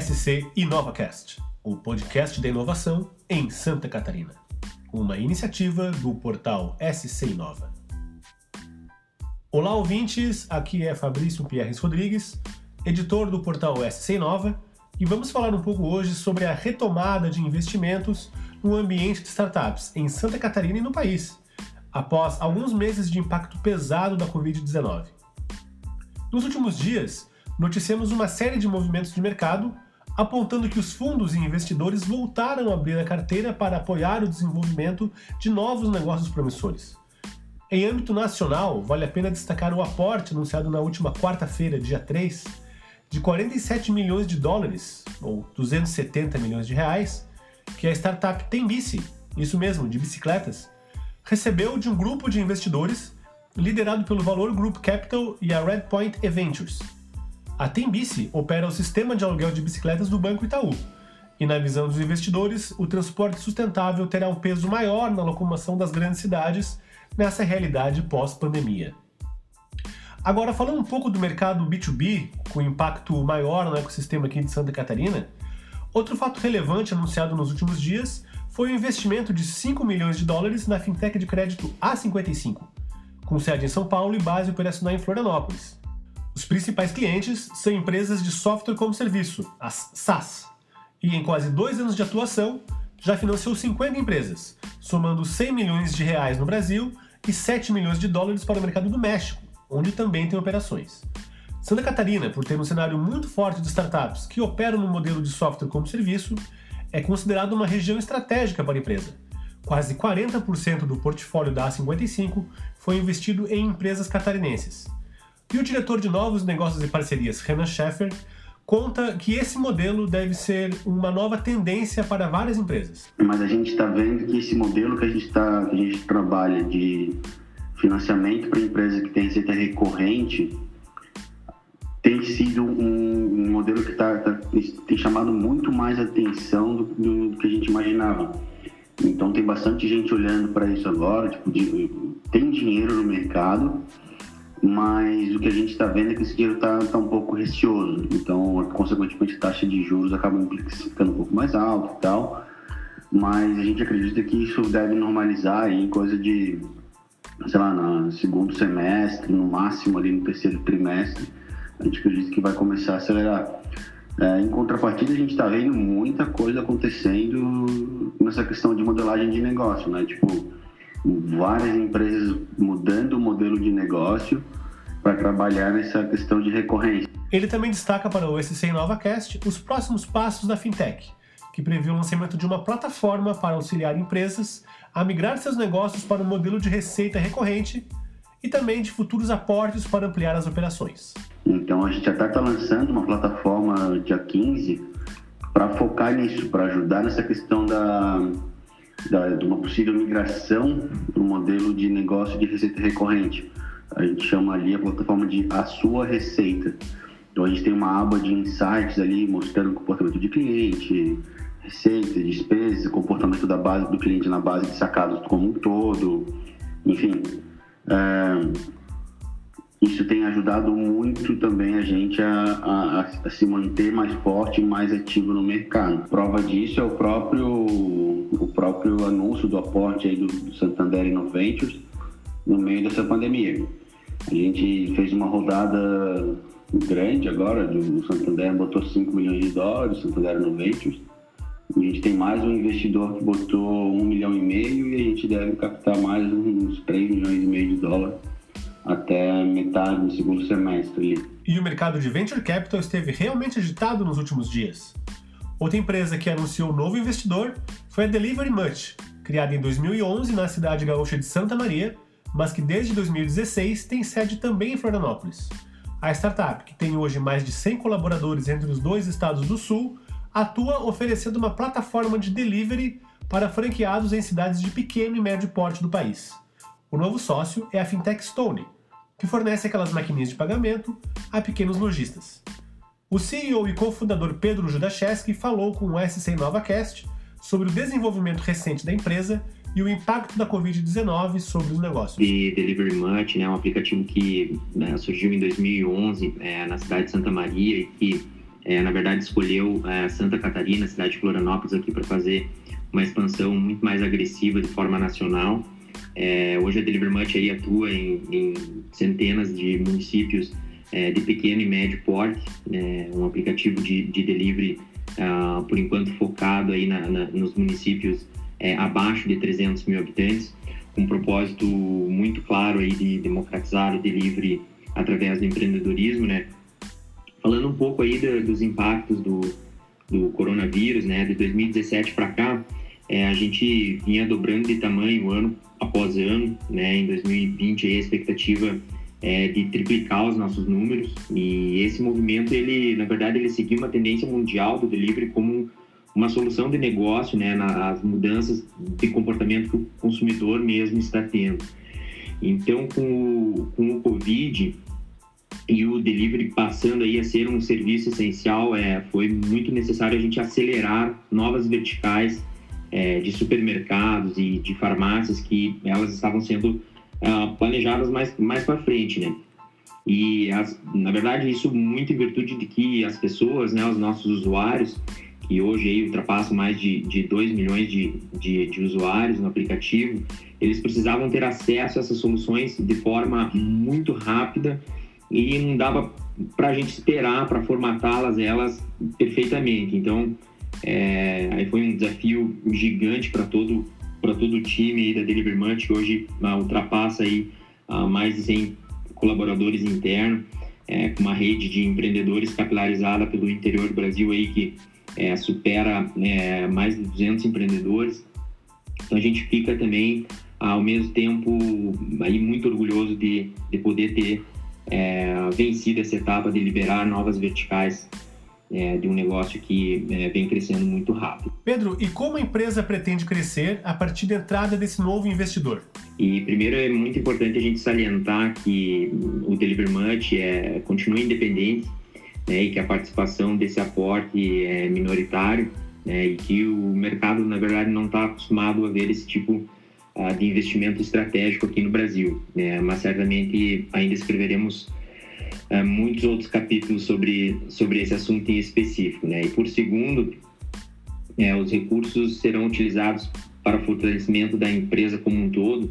SC InovaCast, o podcast da inovação em Santa Catarina. Uma iniciativa do portal SC Inova. Olá, ouvintes! Aqui é Fabrício Pierres Rodrigues, editor do portal SC Inova, e vamos falar um pouco hoje sobre a retomada de investimentos no ambiente de startups em Santa Catarina e no país, após alguns meses de impacto pesado da Covid-19. Nos últimos dias, noticiamos uma série de movimentos de mercado apontando que os fundos e investidores voltaram a abrir a carteira para apoiar o desenvolvimento de novos negócios promissores. Em âmbito nacional, vale a pena destacar o aporte anunciado na última quarta-feira, dia 3, de 47 milhões de dólares, ou 270 milhões de reais, que a startup Tembici, isso mesmo, de bicicletas, recebeu de um grupo de investidores liderado pelo Valor Group Capital e a Redpoint Ventures. A Tembici opera o sistema de aluguel de bicicletas do Banco Itaú, e na visão dos investidores, o transporte sustentável terá um peso maior na locomoção das grandes cidades nessa realidade pós-pandemia. Agora, falando um pouco do mercado B2B, com impacto maior no ecossistema aqui de Santa Catarina, outro fato relevante anunciado nos últimos dias foi o investimento de 5 milhões de dólares na fintech de crédito A55, com sede em São Paulo e base operacional em Florianópolis. Os principais clientes são empresas de software como serviço, as SaaS, e em quase dois anos de atuação já financiou 50 empresas, somando 100 milhões de reais no Brasil e 7 milhões de dólares para o mercado do México, onde também tem operações. Santa Catarina, por ter um cenário muito forte de startups que operam no modelo de software como serviço, é considerada uma região estratégica para a empresa. Quase 40% do portfólio da A55 foi investido em empresas catarinenses. E o diretor de novos negócios e parcerias, Renan Scheffer, conta que esse modelo deve ser uma nova tendência para várias empresas. Mas a gente está vendo que esse modelo que a gente, tá, que a gente trabalha de financiamento para empresa que tem receita recorrente tem sido um, um modelo que tá, tá, tem chamado muito mais atenção do, do, do, que a gente imaginava. Então tem bastante gente olhando para isso agora, tipo, de, tem dinheiro no mercado, mas o que a gente está vendo é que esse dinheiro está tá um pouco receoso. Então, consequentemente, a taxa de juros acaba ficando um pouco mais alta e tal. Mas a gente acredita que isso deve normalizar em coisa de, sei lá, no segundo semestre, no máximo ali no terceiro trimestre. A gente acredita que vai começar a acelerar. É, em contrapartida, a gente está vendo muita coisa acontecendo nessa questão de modelagem de negócio, né? Tipo, várias empresas mudando o modelo de negócio para trabalhar nessa questão de recorrência. Ele também destaca para o SC InovaCast os próximos passos da fintech, que prevê o lançamento de uma plataforma para auxiliar empresas a migrar seus negócios para um modelo de receita recorrente e também de futuros aportes para ampliar as operações. Então a gente até está lançando uma plataforma dia 15 para focar nisso, para ajudar nessa questão da da, de uma possível migração para o modelo de negócio de receita recorrente. A gente chama ali a plataforma de A Sua Receita. Então a gente tem uma aba de insights ali mostrando o comportamento de cliente, receita, despesa, comportamento da base do cliente na base de sacados como um todo, enfim. É, isso tem ajudado muito também a gente a, a, a, se manter mais forte e mais ativo no mercado. Prova disso é o próprio, o próprio anúncio do aporte aí do, do Santander Innoventures no meio dessa pandemia. A gente fez uma rodada grande agora, o Santander botou 5 milhões de dólares, Santander Innoventures. A gente tem mais um investidor que botou 1 um milhão e meio e a gente deve captar mais uns 3 milhões e meio de dólares até metade do segundo semestre. E o mercado de venture capital esteve realmente agitado nos últimos dias. Outra empresa que anunciou um novo investidor foi a Delivery Much, criada em 2011 na cidade gaúcha de Santa Maria, mas que desde 2016 tem sede também em Florianópolis. A startup, que tem hoje mais de 100 colaboradores entre os dois estados do sul, atua oferecendo uma plataforma de delivery para franqueados em cidades de pequeno e médio porte do país. O novo sócio é a fintech Stone, que fornece aquelas maquininhas de pagamento a pequenos lojistas. O CEO e cofundador Pedro Judacheski falou com o SC NovaCast sobre o desenvolvimento recente da empresa e o impacto da Covid-19 sobre os negócios. E Delivery Much, né, um aplicativo que né, surgiu em 2011 é, na cidade de Santa Maria e que é, na verdade, escolheu é, Santa Catarina, cidade de Florianópolis, aqui para fazer uma expansão muito mais agressiva de forma nacional. É, hoje a Delivery Much aí atua em, em centenas de municípios é, de pequeno e médio porte, é, um aplicativo de, de delivery, uh, por enquanto focado aí na, na, nos municípios é, abaixo de 300 mil habitantes, com um propósito muito claro aí de democratizar o delivery através do empreendedorismo, né? Falando um pouco aí do, dos impactos do, do coronavírus, né? De 2017 para cá, é, a gente vinha dobrando de tamanho ano após ano, né? Em 2020 aí, a expectativa é de triplicar os nossos números e esse movimento ele, na verdade, ele seguiu uma tendência mundial do delivery como uma solução de negócio, né? Nas mudanças de comportamento que o consumidor mesmo está tendo. Então, com o, com o Covid, e o delivery passando aí a ser um serviço essencial, é, foi muito necessário a gente acelerar novas verticais é, de supermercados e de farmácias que elas estavam sendo uh, planejadas mais, mais para frente, né? E, as, na verdade, isso muito em virtude de que as pessoas, né, os nossos usuários, que hoje aí ultrapassam mais de, de 2 milhões de, de, de usuários no aplicativo, eles precisavam ter acesso a essas soluções de forma muito rápida e não dava para a gente esperar para formatá-las elas perfeitamente. Então, é, aí foi um desafio gigante para todo para todo o time da que hoje uh, ultrapassa aí uh, mais de 100 colaboradores internos, é, com uma rede de empreendedores capilarizada pelo interior do Brasil aí que é, supera é, mais de 200 empreendedores. Então a gente fica também ao mesmo tempo aí muito orgulhoso de, de poder ter é, vencido essa etapa de liberar novas verticais é, de um negócio que é, vem crescendo muito rápido. Pedro, e como a empresa pretende crescer a partir da entrada desse novo investidor? E primeiro é muito importante a gente salientar que o Deliver Much é, continua independente né, e que a participação desse aporte é minoritário né, e que o mercado, na verdade, não está acostumado a ver esse tipo uh, de investimento estratégico aqui no Brasil. Né, mas certamente ainda escreveremos é, muitos outros capítulos sobre, sobre esse assunto em específico. Né? E por segundo, é, os recursos serão utilizados para o fortalecimento da empresa como um todo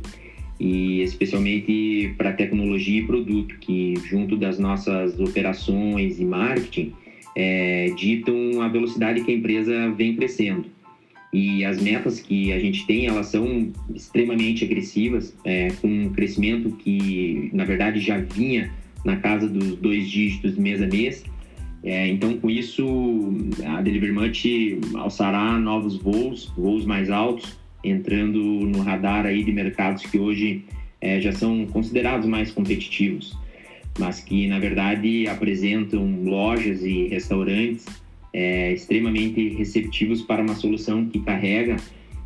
e especialmente para tecnologia e produto, que junto das nossas operações e marketing é, ditam a velocidade que a empresa vem crescendo. E as metas que a gente tem, elas são extremamente agressivas, é, com um crescimento que, na verdade, já vinha na casa dos dois dígitos mês a mês. É, então, com isso, a Delivery Much alçará novos voos, voos mais altos, entrando no radar aí de mercados que hoje é, já são considerados mais competitivos, mas que, na verdade, apresentam lojas e restaurantes é, extremamente receptivos para uma solução que carrega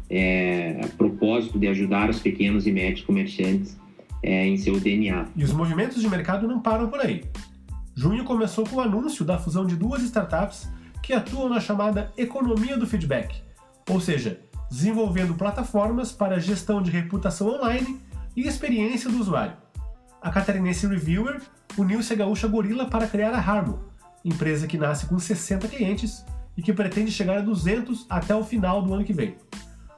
é, propósito de ajudar os pequenos e médios comerciantes é, em seu DNA. E os movimentos de mercado não param por aí. Junho começou com o anúncio da fusão de duas startups que atuam na chamada economia do feedback, ou seja, desenvolvendo plataformas para gestão de reputação online e experiência do usuário. A catarinense Reviewer uniu-se à gaúcha Gorilla para criar a Harmo, empresa que nasce com 60 clientes e que pretende chegar a 200 até o final do ano que vem.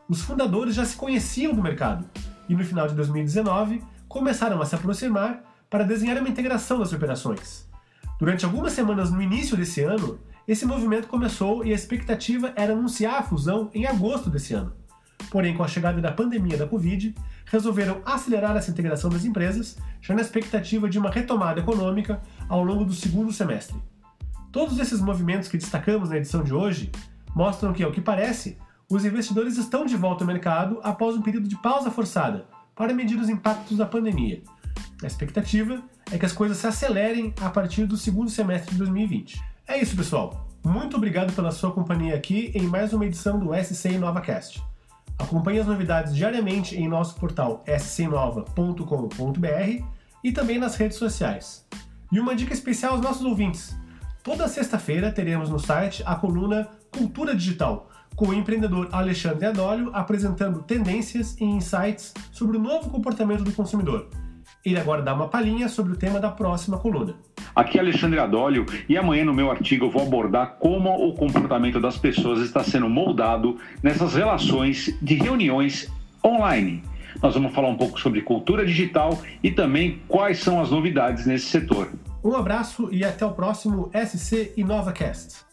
Os fundadores já se conheciam do mercado e no final de 2019 começaram a se aproximar para desenhar uma integração das operações. Durante algumas semanas no início desse ano, esse movimento começou e a expectativa era anunciar a fusão em agosto desse ano. Porém, com a chegada da pandemia da Covid, resolveram acelerar essa integração das empresas, já na expectativa de uma retomada econômica ao longo do segundo semestre. Todos esses movimentos que destacamos na edição de hoje mostram que, ao que parece, os investidores estão de volta ao mercado após um período de pausa forçada, para medir os impactos da pandemia. A expectativa é que as coisas se acelerem a partir do segundo semestre de 2020. É isso, pessoal. Muito obrigado pela sua companhia aqui em mais uma edição do SC NovaCast. Acompanhe as novidades diariamente em nosso portal scnova.com.br e também nas redes sociais. E uma dica especial aos nossos ouvintes. Toda sexta-feira teremos no site a coluna Cultura Digital, com o empreendedor Alexandre Adólio apresentando tendências e insights sobre o novo comportamento do consumidor. Ele agora dá uma palhinha sobre o tema da próxima coluna. Aqui é Alexandre Adólio e amanhã no meu artigo eu vou abordar como o comportamento das pessoas está sendo moldado nessas relações de reuniões online. Nós vamos falar um pouco sobre cultura digital e também quais são as novidades nesse setor. Um abraço e até o próximo SC InovaCast.